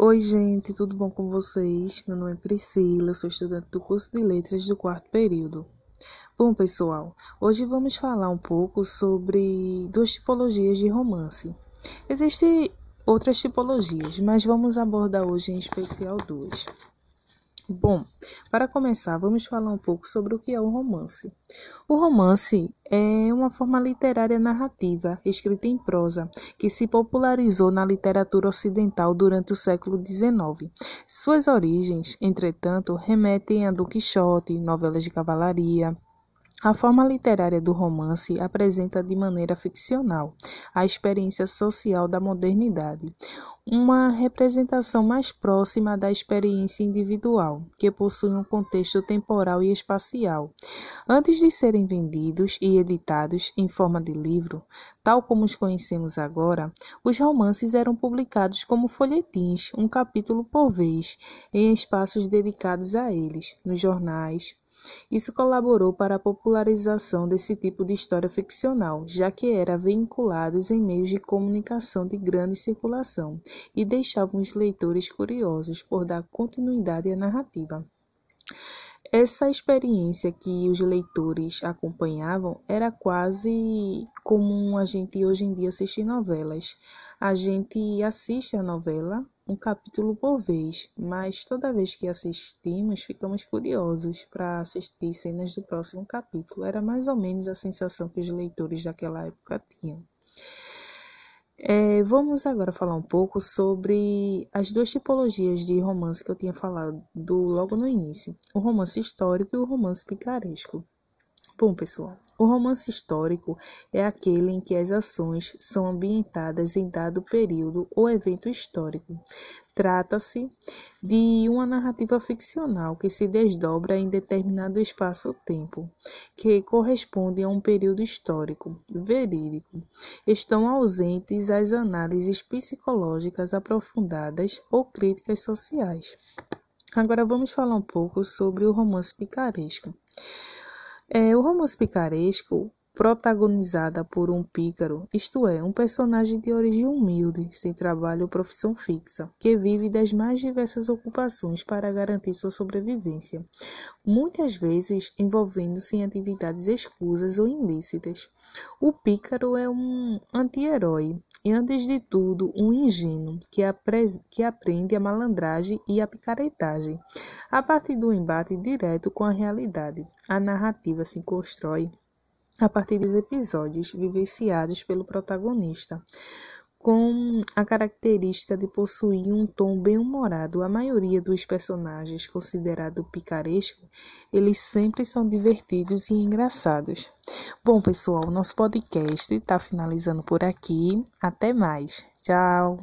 Oi, gente, tudo bom com vocês? Meu nome é Priscila, sou estudante do curso de Letras do quarto período. Bom, pessoal, hoje vamos falar um pouco sobre duas tipologias de romance. Existem outras tipologias, mas vamos abordar hoje em especial duas. Bom, para começar, vamos falar um pouco sobre o que é o romance. O romance é uma forma literária narrativa, escrita em prosa, que se popularizou na literatura ocidental durante o século XIX. Suas origens, entretanto, remetem a Don Quixote, novelas de cavalaria, a forma literária do romance apresenta de maneira ficcional a experiência social da modernidade, uma representação mais próxima da experiência individual, que possui um contexto temporal e espacial. Antes de serem vendidos e editados em forma de livro, tal como os conhecemos agora, os romances eram publicados como folhetins, um capítulo por vez, em espaços dedicados a eles, nos jornais, isso colaborou para a popularização desse tipo de história ficcional, já que era vinculados em meios de comunicação de grande circulação e deixavam os leitores curiosos por dar continuidade à narrativa. Essa experiência que os leitores acompanhavam era quase como a gente hoje em dia assistir novelas. A gente assiste a novela um capítulo por vez, mas toda vez que assistimos, ficamos curiosos para assistir cenas do próximo capítulo. Era mais ou menos a sensação que os leitores daquela época tinham. É, vamos agora falar um pouco sobre as duas tipologias de romance que eu tinha falado logo no início: o romance histórico e o romance picaresco. Bom, pessoal, o romance histórico é aquele em que as ações são ambientadas em dado período ou evento histórico. Trata-se de uma narrativa ficcional que se desdobra em determinado espaço-tempo, que corresponde a um período histórico verídico. Estão ausentes as análises psicológicas aprofundadas ou críticas sociais. Agora vamos falar um pouco sobre o romance picaresco. É, o romance picaresco, protagonizada por um pícaro, isto é, um personagem de origem humilde, sem trabalho ou profissão fixa, que vive das mais diversas ocupações para garantir sua sobrevivência, muitas vezes envolvendo-se em atividades escusas ou ilícitas. O pícaro é um anti-herói e, antes de tudo, um ingênuo que, que aprende a malandragem e a picaretagem a partir do embate direto com a realidade. A narrativa se constrói a partir dos episódios vivenciados pelo protagonista, com a característica de possuir um tom bem-humorado. A maioria dos personagens considerados picaresco, eles sempre são divertidos e engraçados. Bom, pessoal, nosso podcast está finalizando por aqui. Até mais. Tchau.